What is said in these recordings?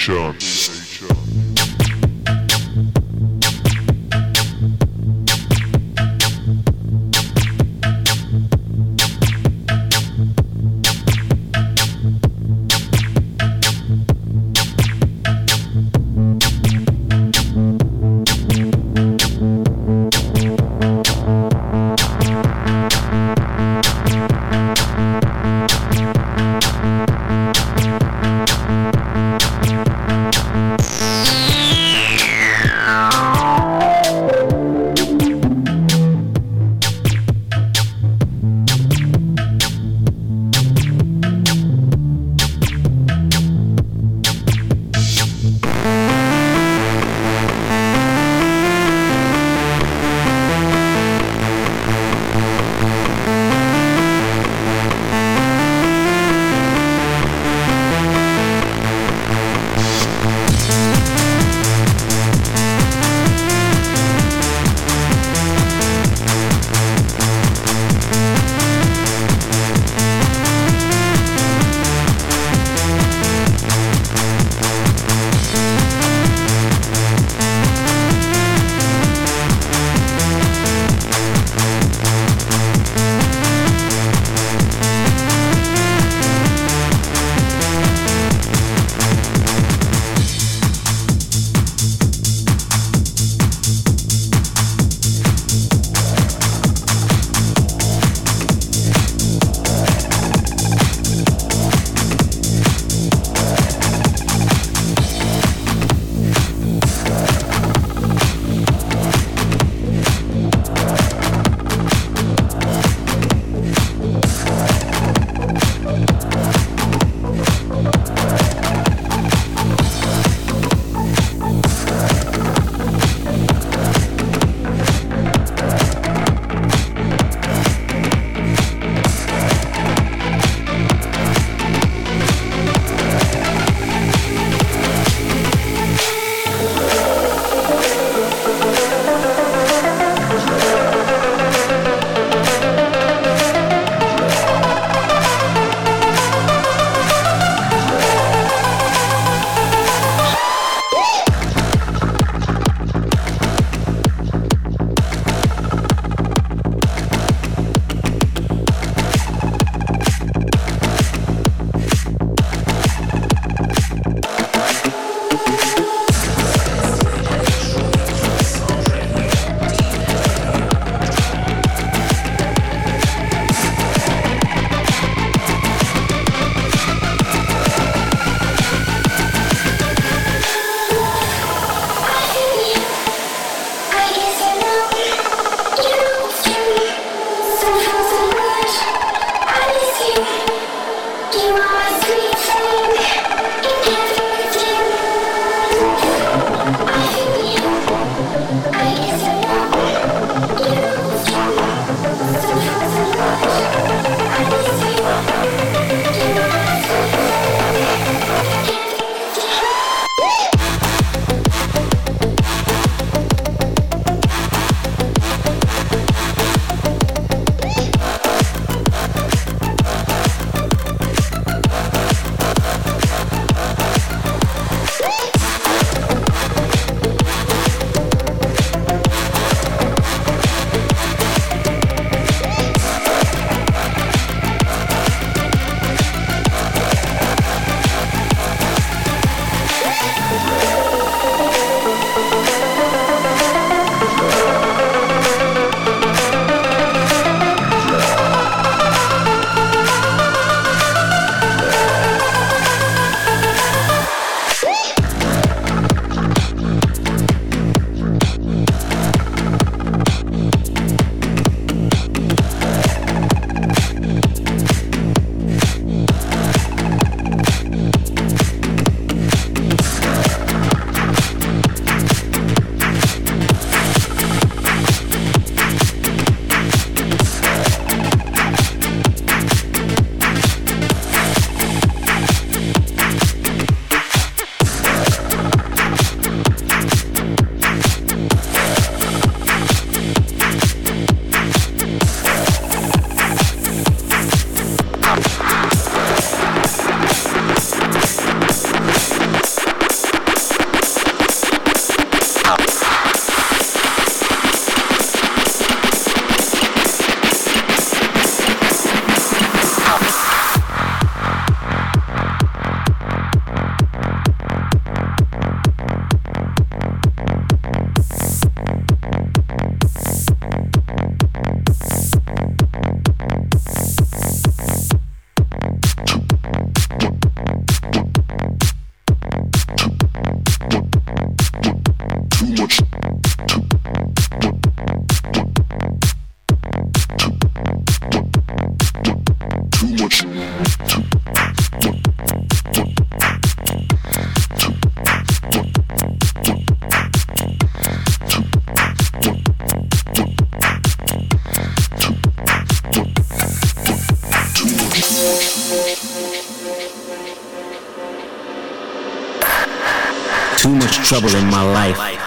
Station. Trouble in my life.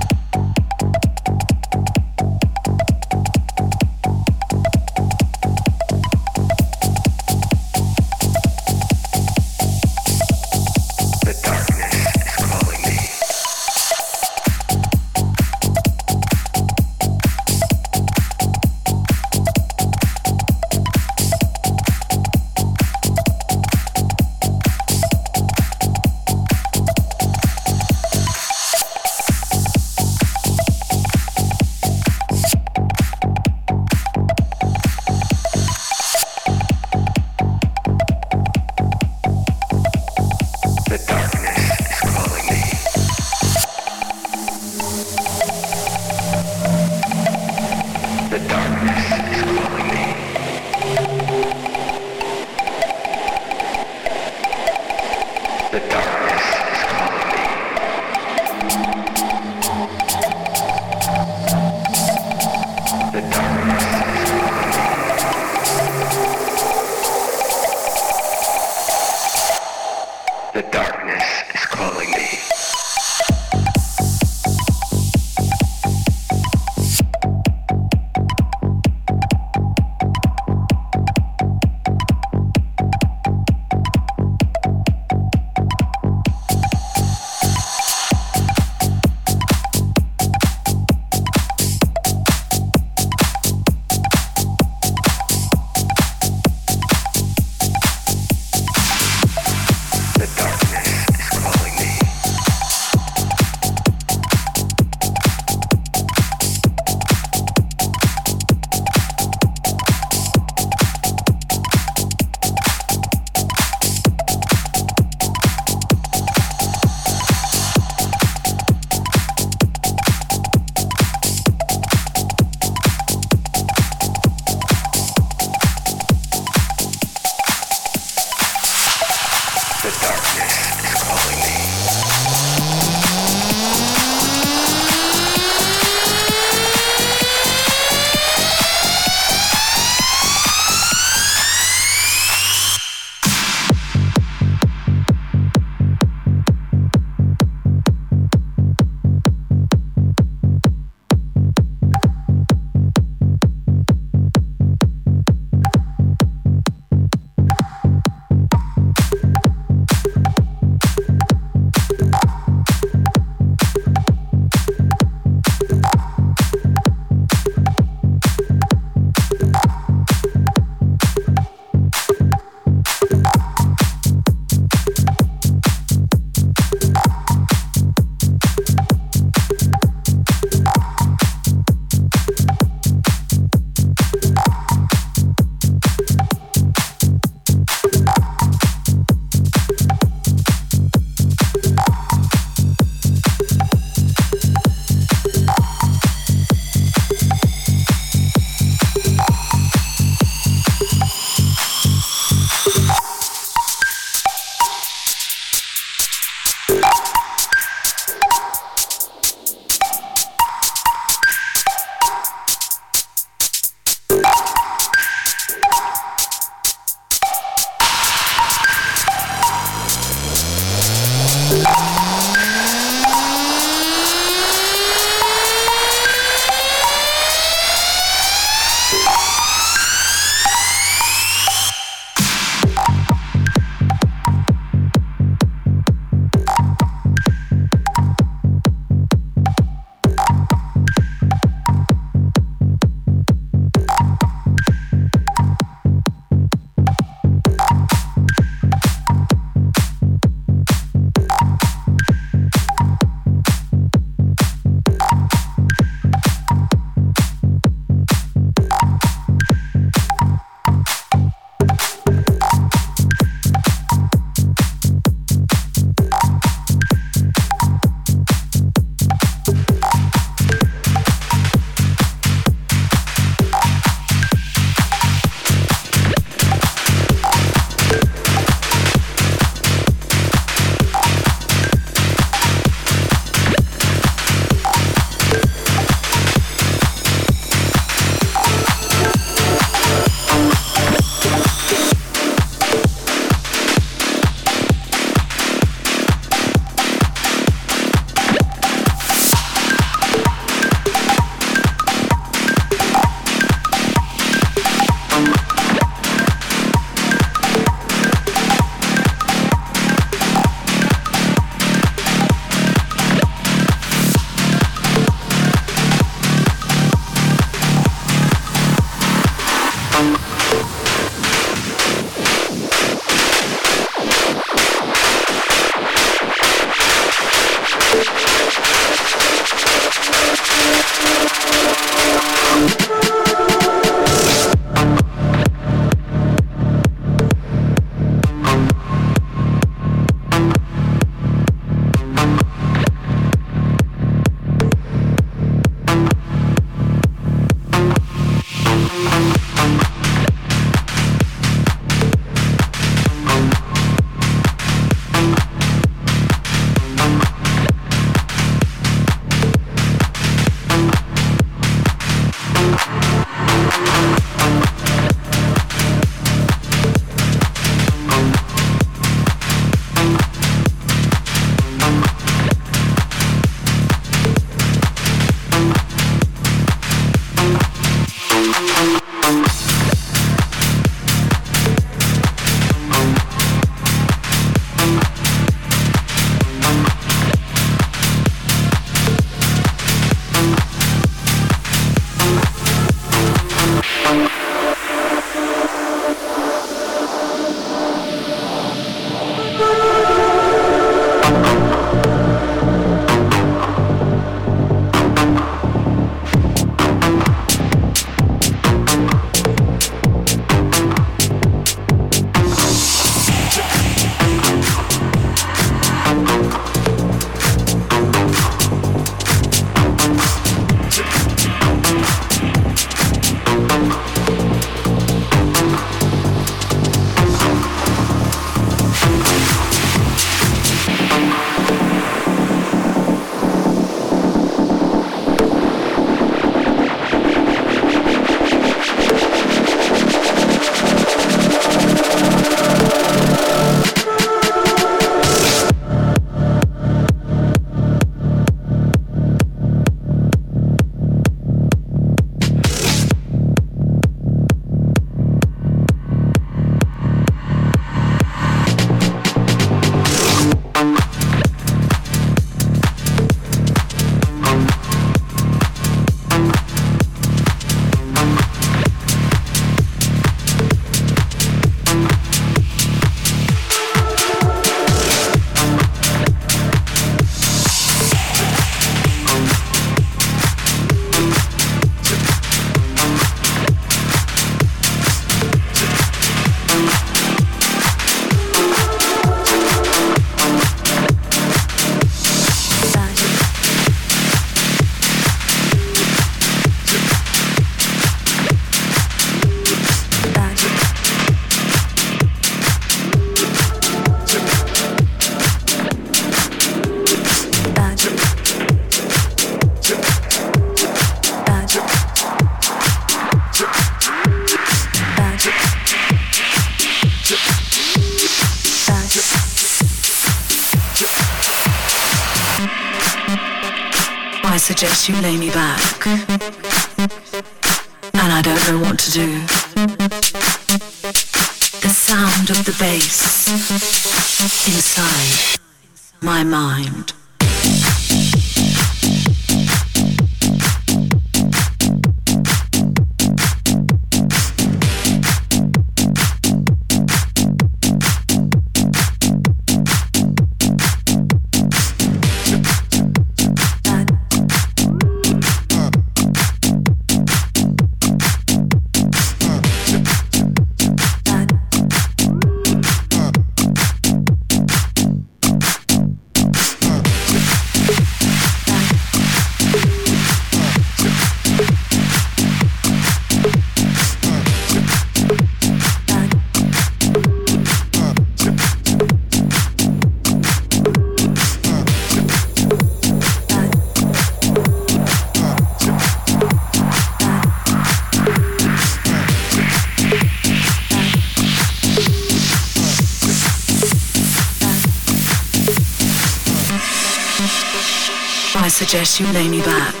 You lay me back.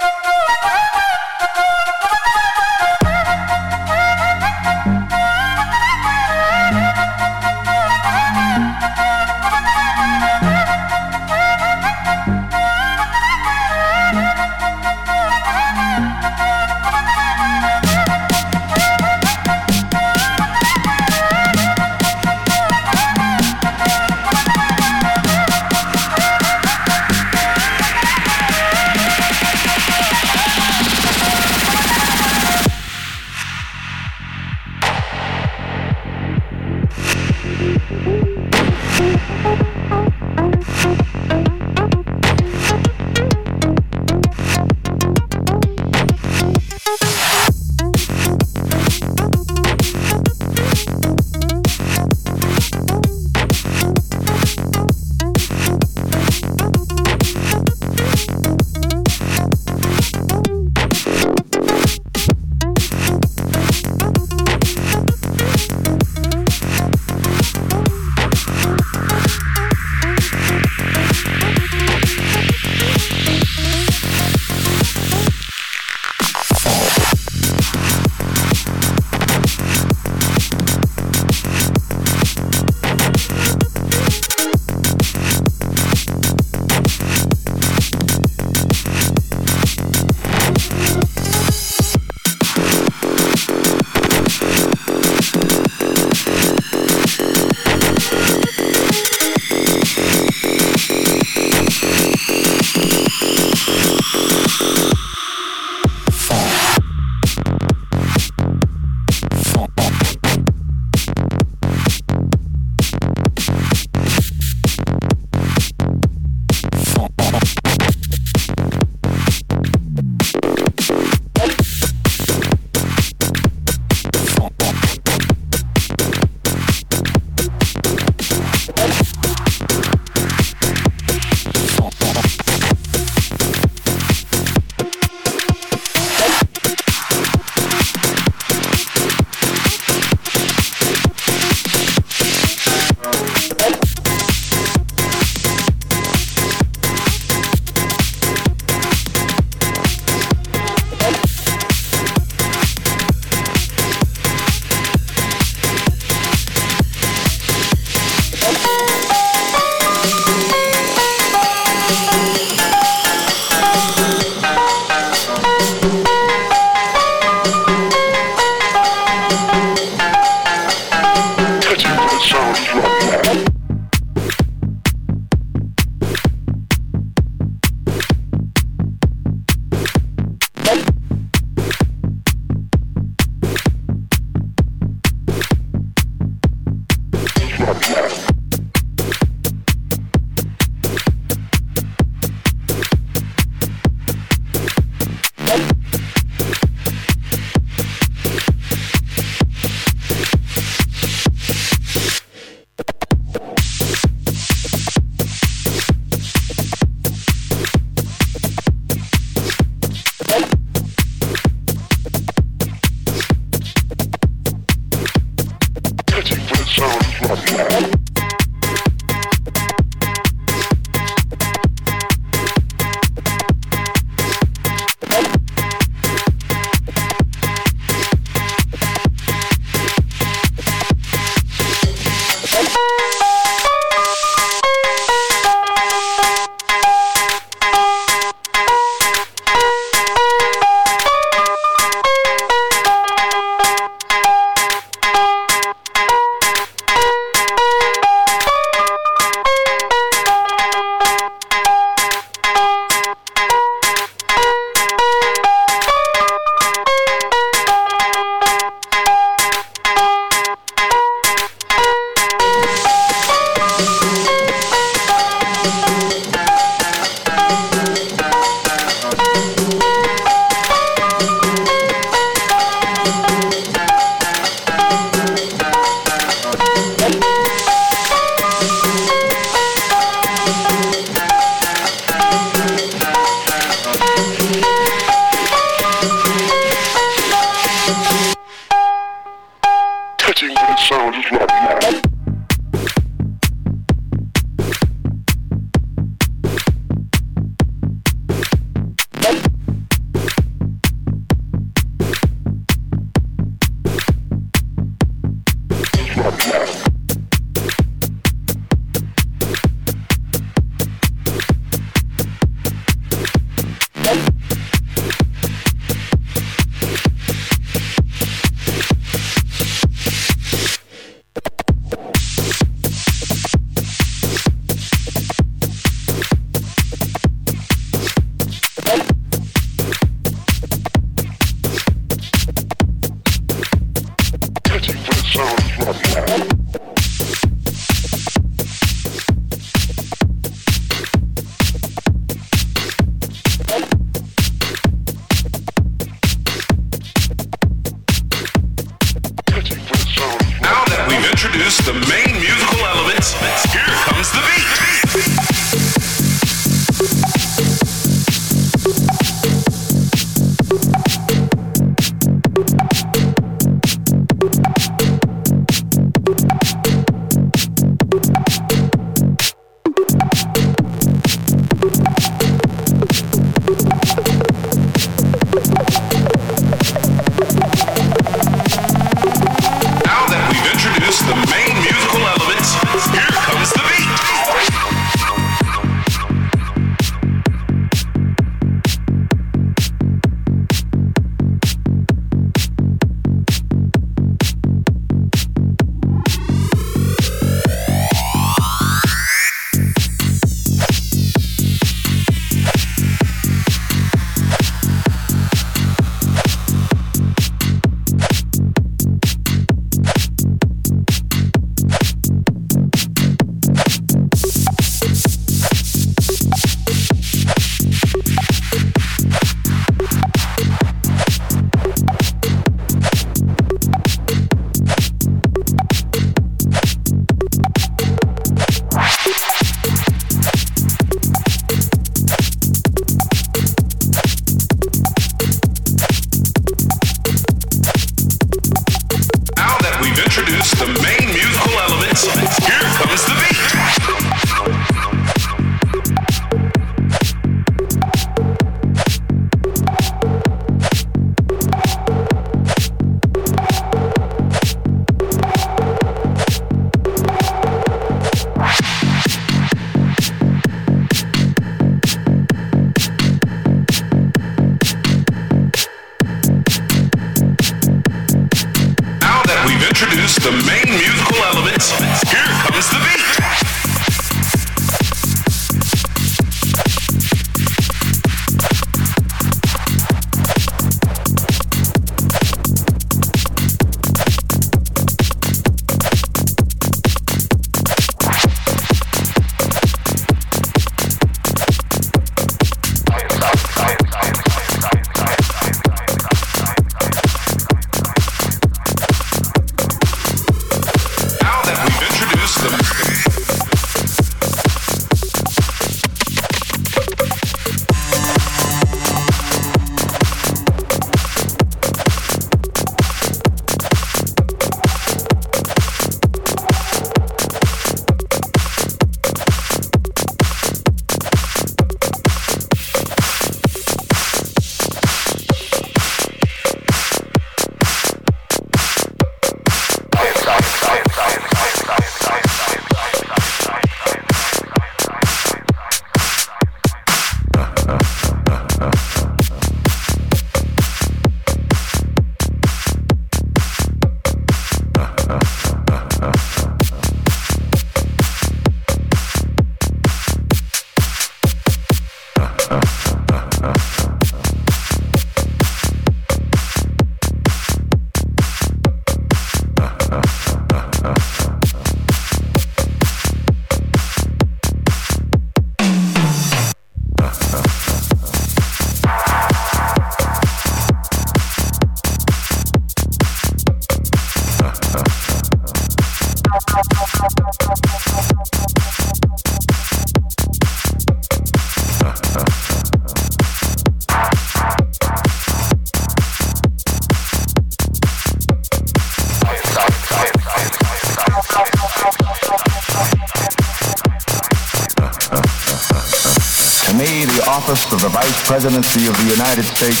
Of the Vice Presidency of the United States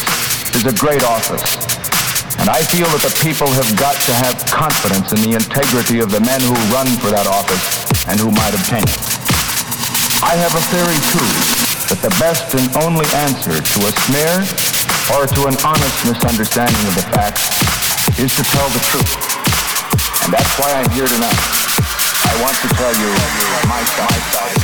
is a great office. And I feel that the people have got to have confidence in the integrity of the men who run for that office and who might obtain it. I have a theory, too, that the best and only answer to a smear or to an honest misunderstanding of the facts is to tell the truth. And that's why I'm here tonight. I want to tell you my side.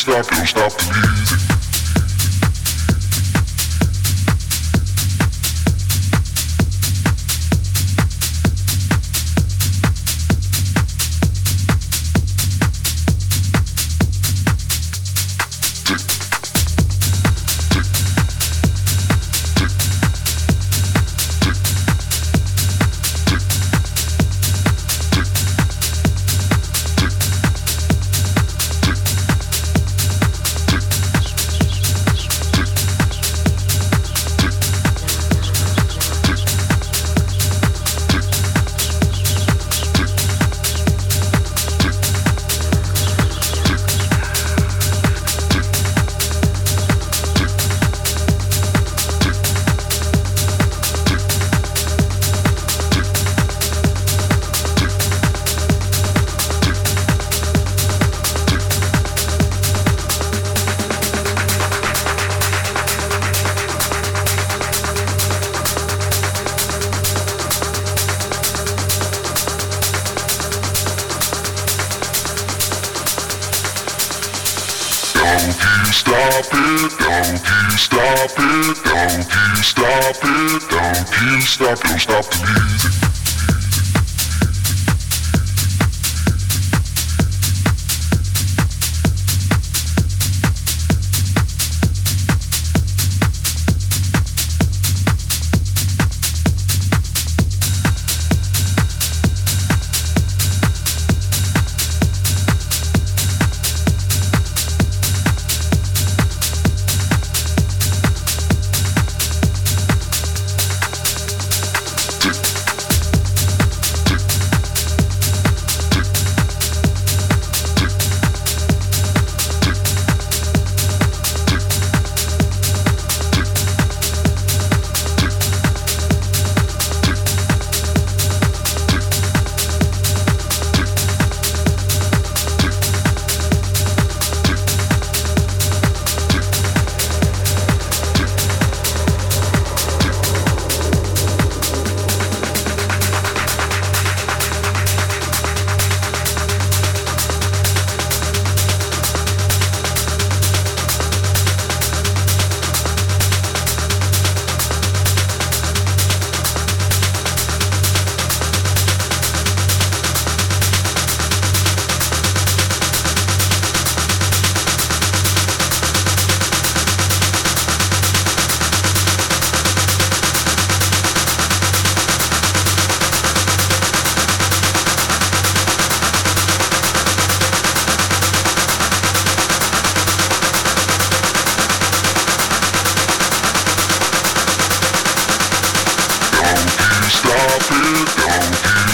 stop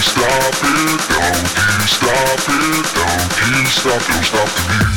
stop it, don't you stop it, don't you stop, don't stop me.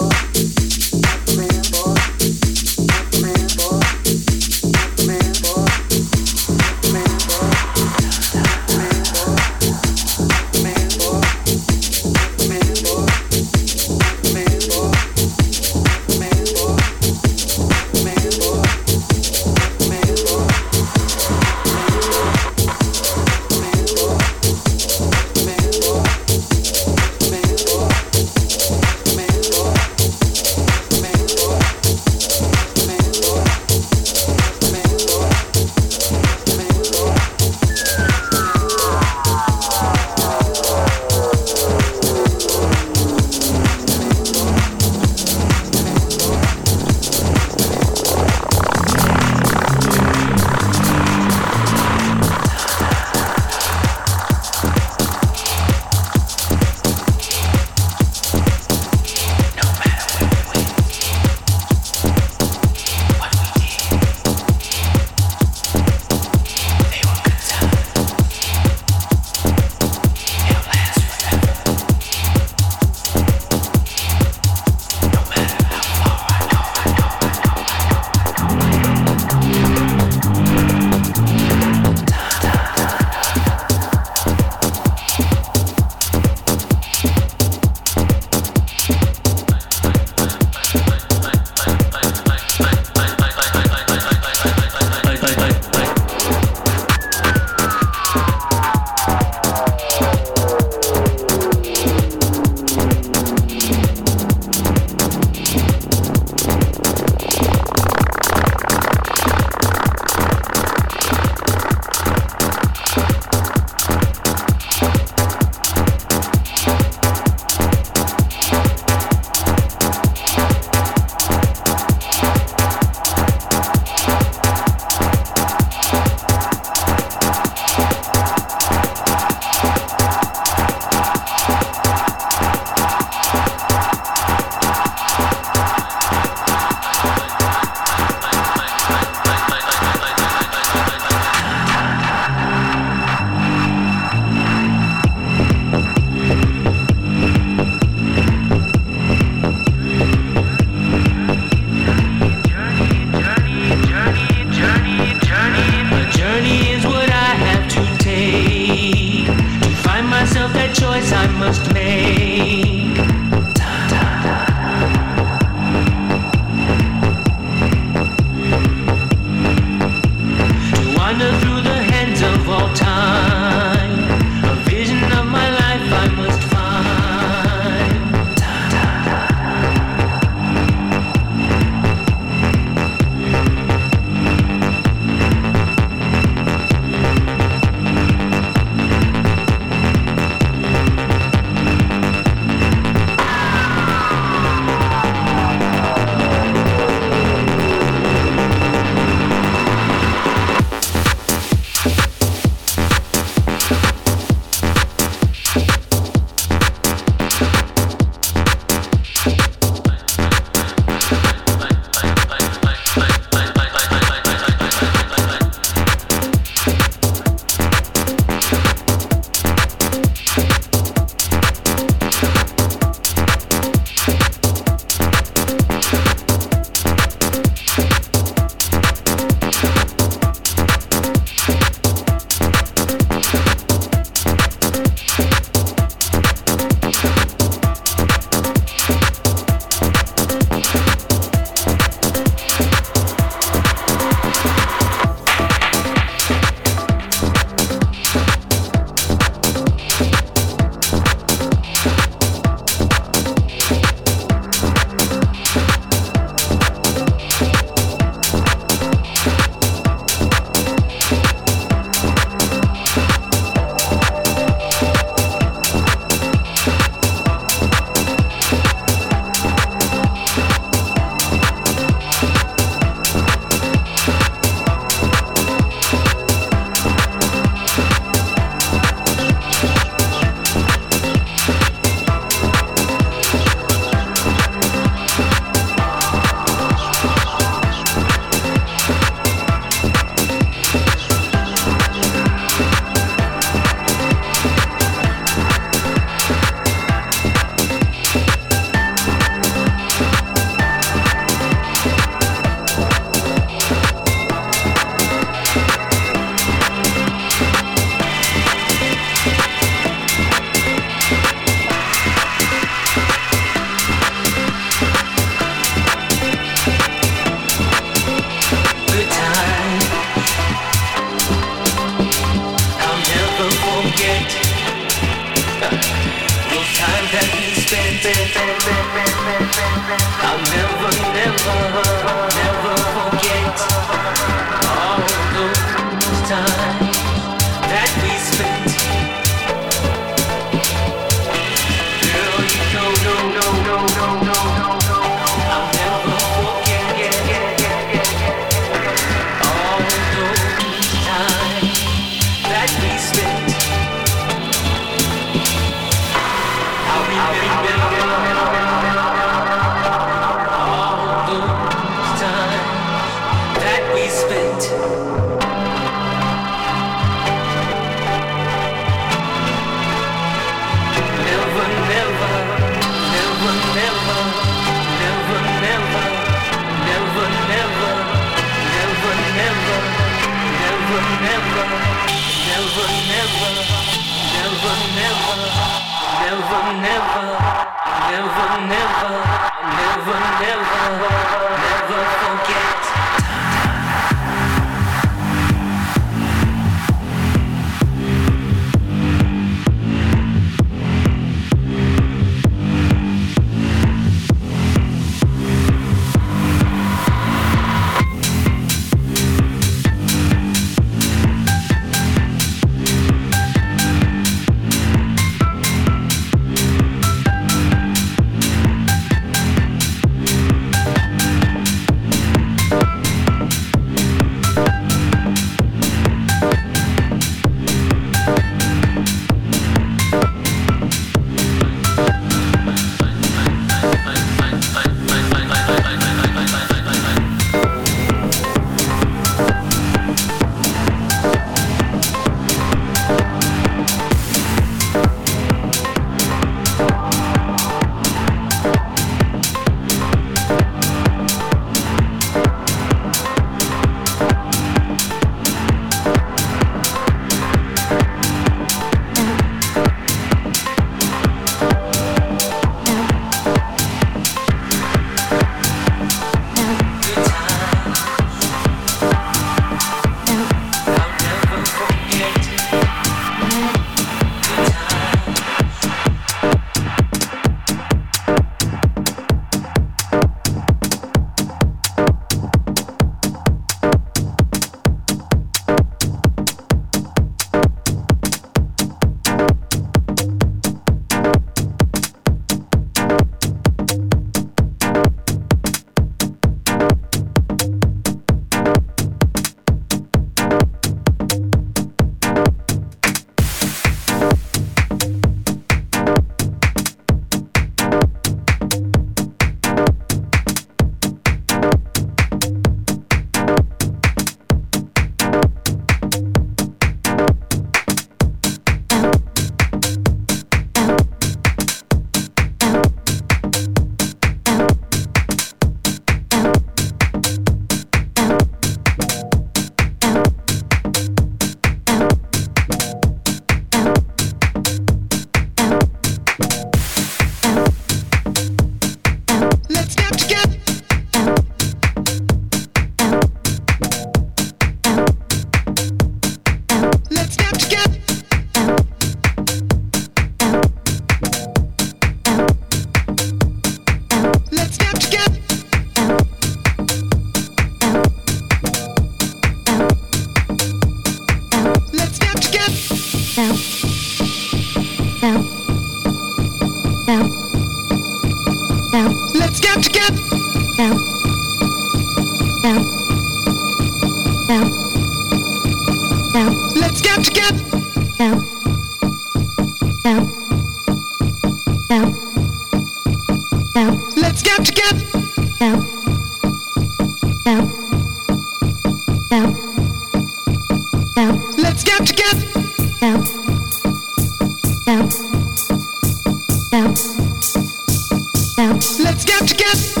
Let's get together.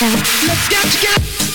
Let's get together.